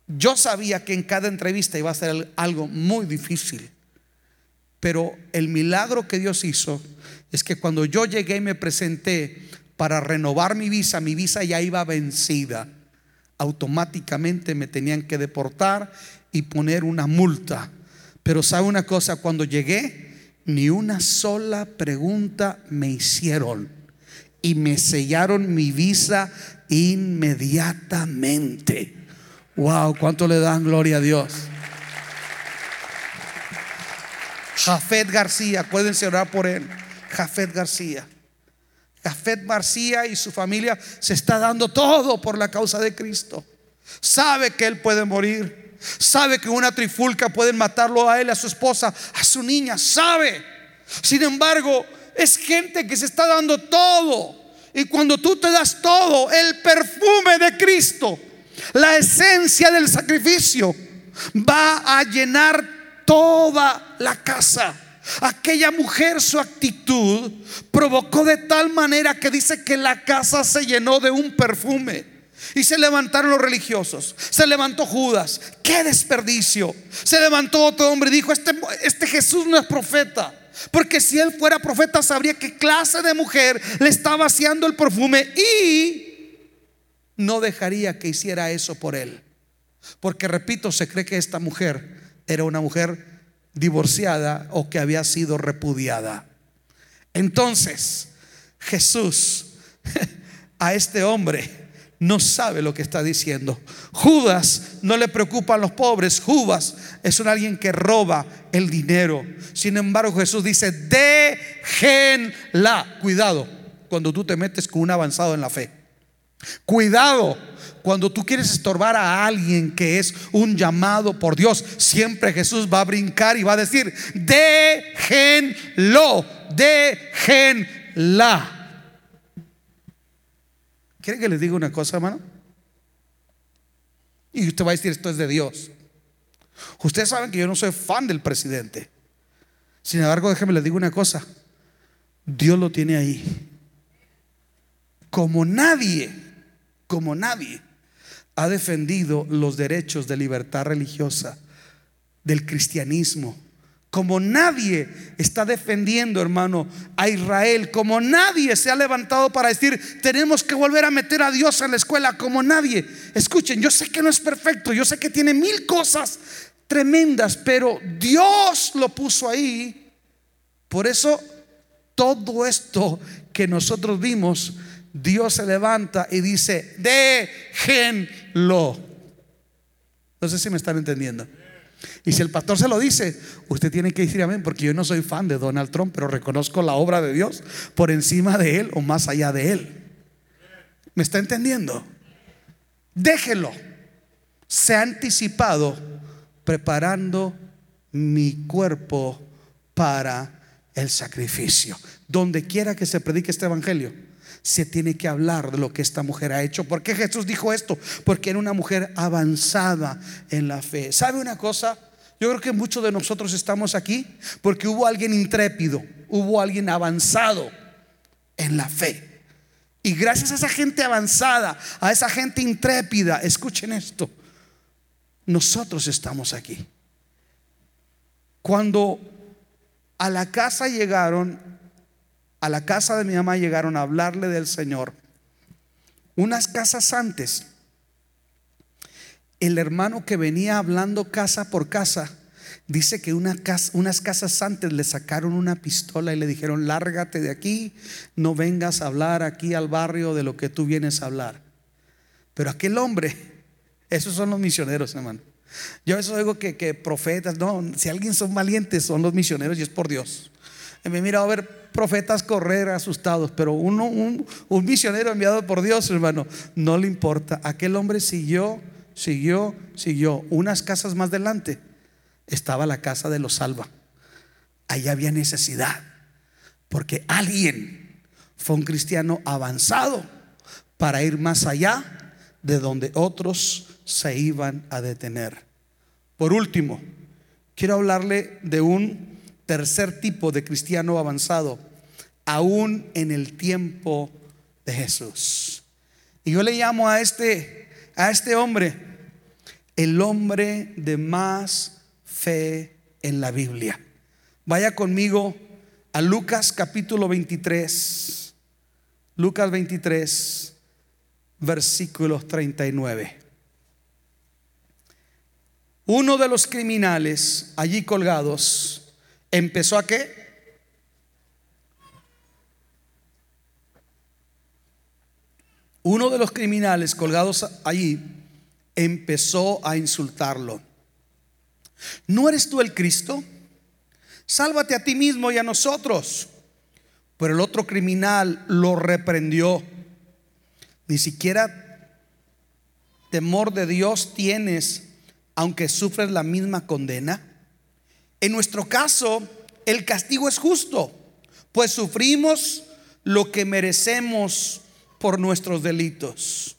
B: yo sabía que en cada entrevista iba a ser algo muy difícil. Pero el milagro que Dios hizo es que cuando yo llegué y me presenté para renovar mi visa, mi visa ya iba vencida. Automáticamente me tenían que deportar y poner una multa. Pero sabe una cosa, cuando llegué, ni una sola pregunta me hicieron y me sellaron mi visa inmediatamente. Wow, ¿cuánto le dan gloria a Dios? Jafet García, pueden orar por él. Jafet García. Jafet García y su familia se está dando todo por la causa de Cristo. Sabe que él puede morir. Sabe que una trifulca pueden matarlo a él, a su esposa, a su niña. Sabe. Sin embargo, es gente que se está dando todo. Y cuando tú te das todo, el perfume de Cristo, la esencia del sacrificio, va a llenar toda la casa. Aquella mujer, su actitud provocó de tal manera que dice que la casa se llenó de un perfume. Y se levantaron los religiosos. Se levantó Judas. ¡Qué desperdicio! Se levantó otro hombre y dijo, este, este Jesús no es profeta. Porque si él fuera profeta sabría qué clase de mujer le estaba vaciando el perfume y no dejaría que hiciera eso por él. Porque repito, se cree que esta mujer era una mujer divorciada o que había sido repudiada. Entonces, Jesús (laughs) a este hombre no sabe lo que está diciendo. Judas no le preocupan los pobres. Judas es un alguien que roba el dinero. Sin embargo, Jesús dice, déjenla. Cuidado cuando tú te metes con un avanzado en la fe. Cuidado cuando tú quieres estorbar a alguien que es un llamado por Dios. Siempre Jesús va a brincar y va a decir, déjenlo, déjenla. ¿Quieren que les diga una cosa, hermano? Y usted va a decir, esto es de Dios. Ustedes saben que yo no soy fan del presidente. Sin embargo, déjenme les digo una cosa. Dios lo tiene ahí. Como nadie, como nadie ha defendido los derechos de libertad religiosa del cristianismo, como nadie está defendiendo, hermano, a Israel, como nadie se ha levantado para decir, tenemos que volver a meter a Dios en la escuela, como nadie. Escuchen, yo sé que no es perfecto, yo sé que tiene mil cosas tremendas, pero Dios lo puso ahí. Por eso todo esto que nosotros vimos, Dios se levanta y dice, déjenlo. No sé si me están entendiendo. Y si el pastor se lo dice, usted tiene que decir amén, porque yo no soy fan de Donald Trump, pero reconozco la obra de Dios por encima de él o más allá de él. ¿Me está entendiendo? Déjelo. Se ha anticipado preparando mi cuerpo para el sacrificio. Donde quiera que se predique este evangelio, se tiene que hablar de lo que esta mujer ha hecho. ¿Por qué Jesús dijo esto? Porque era una mujer avanzada en la fe. ¿Sabe una cosa? Yo creo que muchos de nosotros estamos aquí porque hubo alguien intrépido, hubo alguien avanzado en la fe. Y gracias a esa gente avanzada, a esa gente intrépida, escuchen esto, nosotros estamos aquí. Cuando a la casa llegaron, a la casa de mi mamá llegaron a hablarle del Señor, unas casas antes, el hermano que venía hablando casa por casa, dice que unas casas antes le sacaron una pistola y le dijeron, lárgate de aquí, no vengas a hablar aquí al barrio de lo que tú vienes a hablar. Pero aquel hombre, (laughs) esos son los misioneros, hermano. Yo a veces oigo que, que profetas, no, si alguien son valientes son los misioneros y es por Dios. Mira a ver profetas correr asustados, pero uno, un, misionero enviado por Dios, hermano, no le importa. Aquel hombre siguió siguió, siguió. Unas casas más adelante estaba la casa de los salva. Ahí había necesidad, porque alguien fue un cristiano avanzado para ir más allá de donde otros se iban a detener. Por último, quiero hablarle de un tercer tipo de cristiano avanzado, aún en el tiempo de Jesús. Y yo le llamo a este a este hombre el hombre de más fe en la Biblia. Vaya conmigo a Lucas capítulo 23. Lucas 23, versículos 39. Uno de los criminales allí colgados empezó a qué? Uno de los criminales colgados allí empezó a insultarlo. ¿No eres tú el Cristo? Sálvate a ti mismo y a nosotros. Pero el otro criminal lo reprendió. Ni siquiera temor de Dios tienes, aunque sufres la misma condena. En nuestro caso, el castigo es justo, pues sufrimos lo que merecemos por nuestros delitos.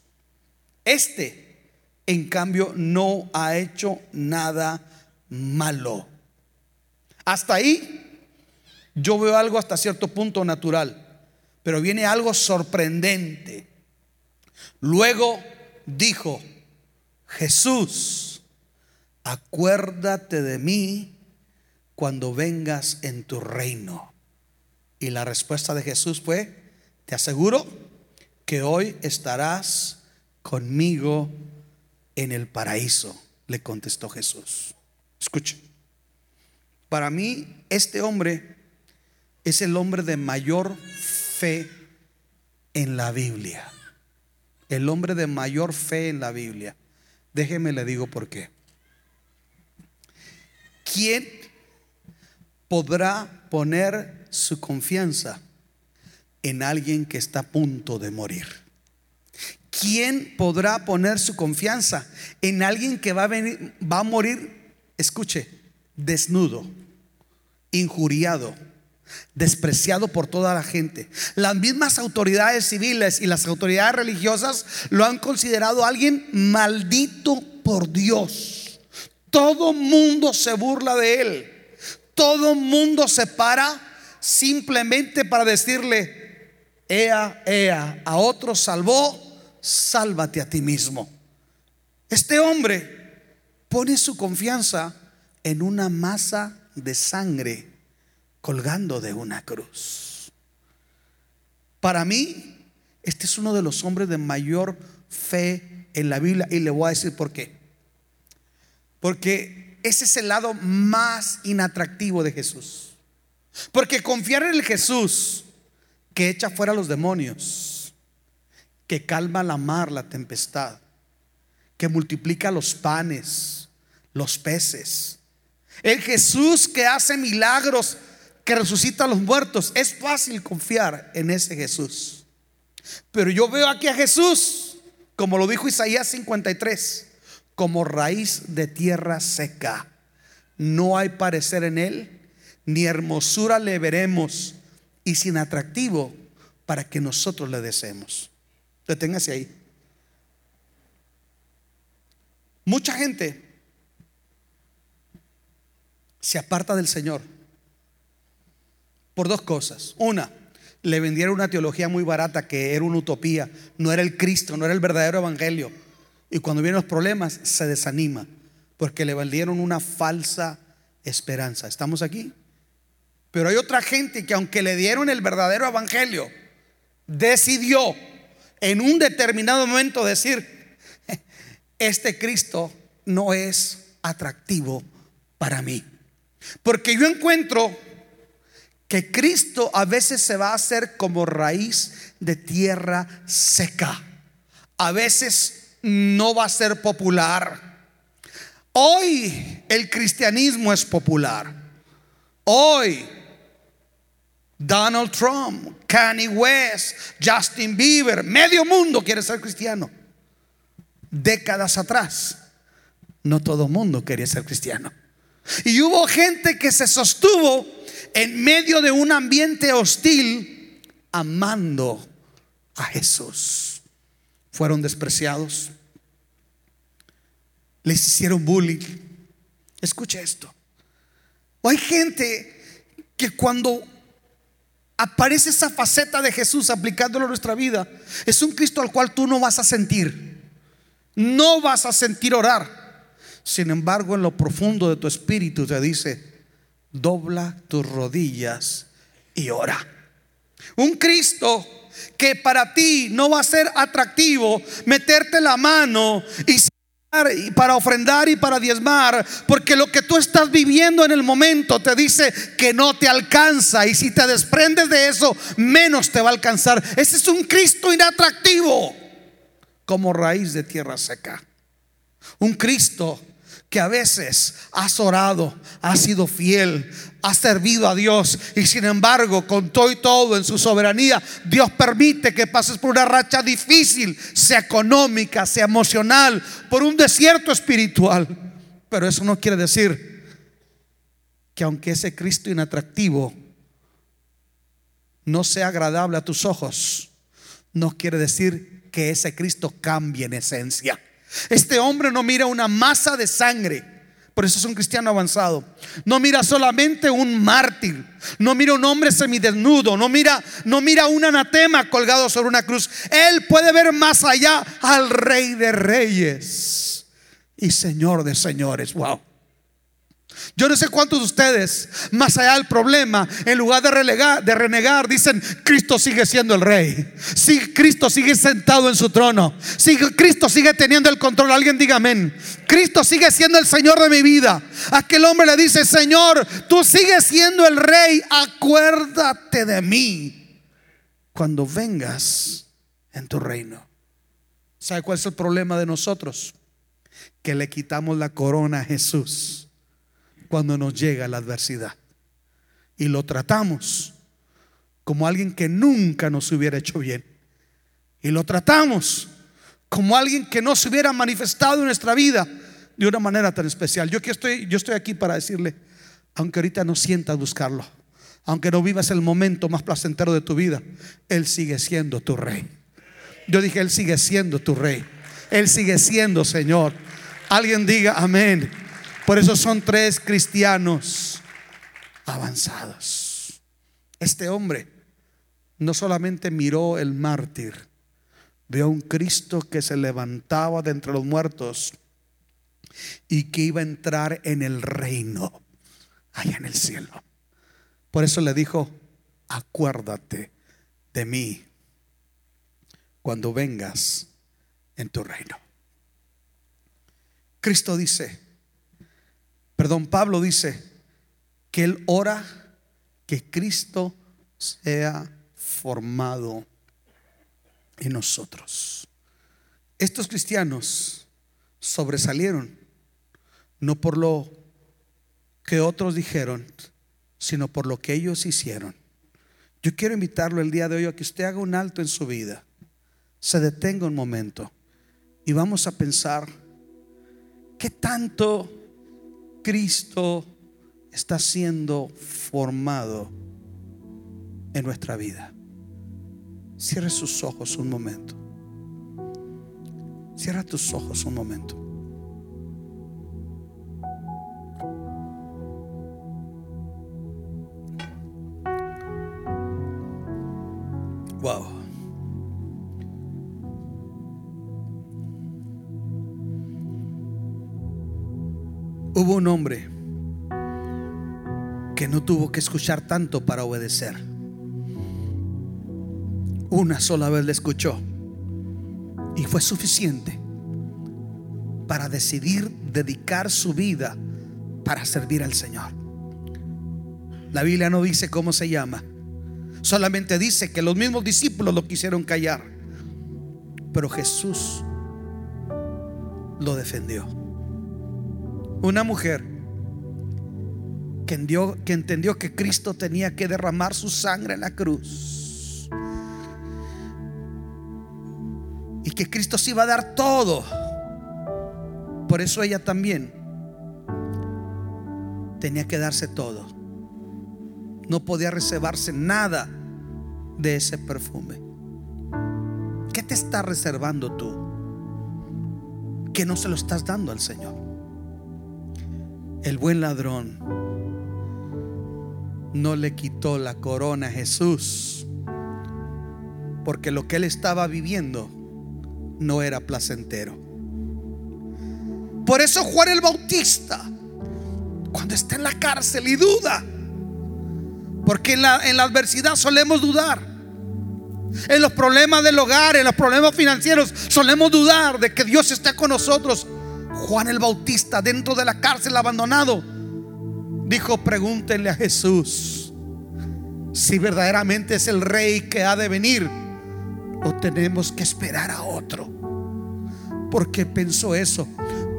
B: Este, en cambio, no ha hecho nada malo. Hasta ahí yo veo algo hasta cierto punto natural, pero viene algo sorprendente. Luego dijo, Jesús, acuérdate de mí cuando vengas en tu reino. Y la respuesta de Jesús fue, te aseguro que hoy estarás conmigo en el paraíso, le contestó Jesús. Escuchen, para mí este hombre es el hombre de mayor fe en la Biblia. El hombre de mayor fe en la Biblia. Déjeme le digo por qué. ¿Quién podrá poner su confianza en alguien que está a punto de morir. ¿Quién podrá poner su confianza en alguien que va a venir, va a morir, escuche, desnudo, injuriado, despreciado por toda la gente? Las mismas autoridades civiles y las autoridades religiosas lo han considerado alguien maldito por Dios. todo mundo se burla de él. Todo mundo se para simplemente para decirle, ea, ea, a otro salvó, sálvate a ti mismo. Este hombre pone su confianza en una masa de sangre colgando de una cruz. Para mí, este es uno de los hombres de mayor fe en la Biblia y le voy a decir por qué. Porque ese es el lado más inatractivo de Jesús. Porque confiar en el Jesús que echa fuera los demonios, que calma la mar, la tempestad, que multiplica los panes, los peces, el Jesús que hace milagros, que resucita a los muertos, es fácil confiar en ese Jesús. Pero yo veo aquí a Jesús, como lo dijo Isaías 53, como raíz de tierra seca. No hay parecer en él, ni hermosura le veremos, y sin atractivo para que nosotros le deseemos. Deténgase ahí. Mucha gente se aparta del Señor por dos cosas. Una, le vendieron una teología muy barata que era una utopía, no era el Cristo, no era el verdadero evangelio. Y cuando vienen los problemas, se desanima porque le valieron una falsa esperanza. ¿Estamos aquí? Pero hay otra gente que aunque le dieron el verdadero evangelio, decidió en un determinado momento decir, este Cristo no es atractivo para mí. Porque yo encuentro que Cristo a veces se va a hacer como raíz de tierra seca. A veces no va a ser popular. Hoy el cristianismo es popular. Hoy Donald Trump, Kanye West, Justin Bieber, medio mundo quiere ser cristiano. Décadas atrás, no todo mundo quería ser cristiano. Y hubo gente que se sostuvo en medio de un ambiente hostil amando a Jesús. Fueron despreciados, les hicieron bullying. Escucha esto. hay gente que cuando aparece esa faceta de Jesús aplicándolo a nuestra vida, es un Cristo al cual tú no vas a sentir. No vas a sentir orar. Sin embargo, en lo profundo de tu espíritu te dice, dobla tus rodillas y ora. Un Cristo que para ti no va a ser atractivo meterte la mano y para ofrendar y para diezmar, porque lo que tú estás viviendo en el momento te dice que no te alcanza y si te desprendes de eso, menos te va a alcanzar. Ese es un Cristo inatractivo como raíz de tierra seca. Un Cristo que a veces has orado, has sido fiel, has servido a Dios y sin embargo, con todo y todo en su soberanía, Dios permite que pases por una racha difícil, sea económica, sea emocional, por un desierto espiritual. Pero eso no quiere decir que aunque ese Cristo inatractivo no sea agradable a tus ojos, no quiere decir que ese Cristo cambie en esencia. Este hombre no mira una masa de sangre. Por eso es un cristiano avanzado. No mira solamente un mártir. No mira un hombre semidesnudo. No mira, no mira un anatema colgado sobre una cruz. Él puede ver más allá al Rey de Reyes y Señor de Señores. Wow. Yo no sé cuántos de ustedes, más allá del problema, en lugar de, relegar, de renegar, dicen, Cristo sigue siendo el rey. Si Cristo sigue sentado en su trono. Si Cristo sigue teniendo el control. Alguien diga amén. Cristo sigue siendo el Señor de mi vida. Aquel hombre le dice, Señor, tú sigues siendo el rey. Acuérdate de mí cuando vengas en tu reino. ¿Sabe cuál es el problema de nosotros? Que le quitamos la corona a Jesús cuando nos llega la adversidad. Y lo tratamos como alguien que nunca nos hubiera hecho bien. Y lo tratamos como alguien que no se hubiera manifestado en nuestra vida de una manera tan especial. Yo, que estoy, yo estoy aquí para decirle, aunque ahorita no sientas buscarlo, aunque no vivas el momento más placentero de tu vida, Él sigue siendo tu rey. Yo dije, Él sigue siendo tu rey. Él sigue siendo Señor. Alguien diga amén. Por eso son tres cristianos avanzados. Este hombre no solamente miró el mártir, vio a un Cristo que se levantaba de entre los muertos y que iba a entrar en el reino, allá en el cielo. Por eso le dijo, acuérdate de mí cuando vengas en tu reino. Cristo dice, perdón, Pablo dice que él ora que Cristo sea formado en nosotros. Estos cristianos sobresalieron no por lo que otros dijeron, sino por lo que ellos hicieron. Yo quiero invitarlo el día de hoy a que usted haga un alto en su vida, se detenga un momento y vamos a pensar qué tanto Cristo está siendo formado en nuestra vida. Cierre sus ojos un momento. Cierra tus ojos un momento. Wow. Hombre que no tuvo que escuchar tanto para obedecer. Una sola vez le escuchó y fue suficiente para decidir dedicar su vida para servir al Señor. La Biblia no dice cómo se llama, solamente dice que los mismos discípulos lo quisieron callar, pero Jesús lo defendió. Una mujer que entendió, que Cristo tenía que derramar su sangre en la cruz. Y que Cristo se iba a dar todo. Por eso ella también tenía que darse todo. No podía reservarse nada de ese perfume. ¿Qué te está reservando tú? Que no se lo estás dando al Señor. El buen ladrón no le quitó la corona a Jesús, porque lo que él estaba viviendo no era placentero. Por eso Juan el Bautista, cuando está en la cárcel y duda, porque en la, en la adversidad solemos dudar, en los problemas del hogar, en los problemas financieros, solemos dudar de que Dios está con nosotros. Juan el Bautista dentro de la cárcel abandonado dijo, pregúntenle a Jesús si verdaderamente es el rey que ha de venir o tenemos que esperar a otro. ¿Por qué pensó eso?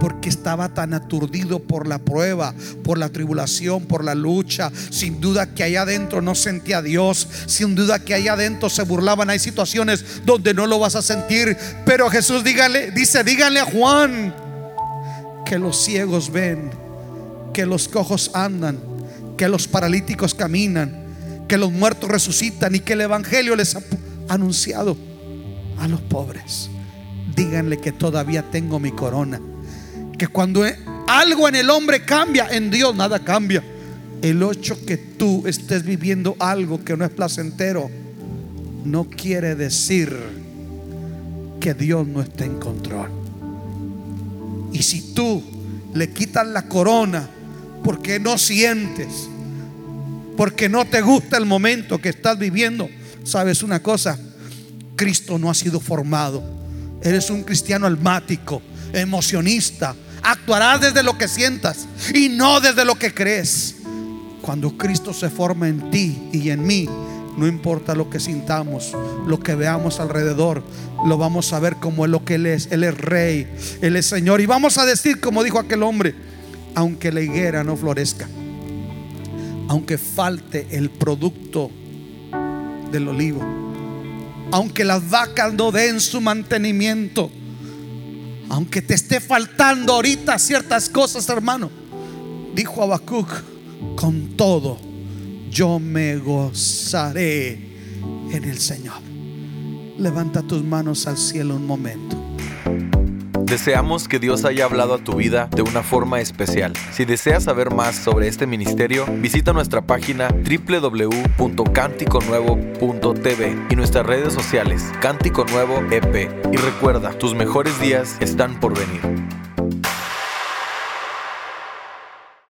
B: Porque estaba tan aturdido por la prueba, por la tribulación, por la lucha. Sin duda que allá adentro no sentía a Dios. Sin duda que allá adentro se burlaban. Hay situaciones donde no lo vas a sentir. Pero Jesús dígale, dice, díganle a Juan que los ciegos ven que los cojos andan, que los paralíticos caminan, que los muertos resucitan y que el Evangelio les ha anunciado a los pobres. Díganle que todavía tengo mi corona. Que cuando algo en el hombre cambia, en Dios nada cambia. El hecho que tú estés viviendo algo que no es placentero, no quiere decir que Dios no esté en control. Y si tú le quitas la corona porque no sientes, porque no te gusta el momento que estás viviendo. ¿Sabes una cosa? Cristo no ha sido formado. Eres un cristiano almático, emocionista. Actuarás desde lo que sientas y no desde lo que crees. Cuando Cristo se forma en ti y en mí, no importa lo que sintamos, lo que veamos alrededor, lo vamos a ver como es lo que Él es. Él es rey, Él es Señor. Y vamos a decir, como dijo aquel hombre, aunque la higuera no florezca, aunque falte el producto del olivo, aunque las vacas no den su mantenimiento, aunque te esté faltando ahorita ciertas cosas, hermano, dijo Habacuc, con todo yo me gozaré en el Señor. Levanta tus manos al cielo un momento.
A: Deseamos que Dios haya hablado a tu vida de una forma especial. Si deseas saber más sobre este ministerio, visita nuestra página www.canticonuevo.tv y nuestras redes sociales Cántico Nuevo EP. Y recuerda, tus mejores días están por venir.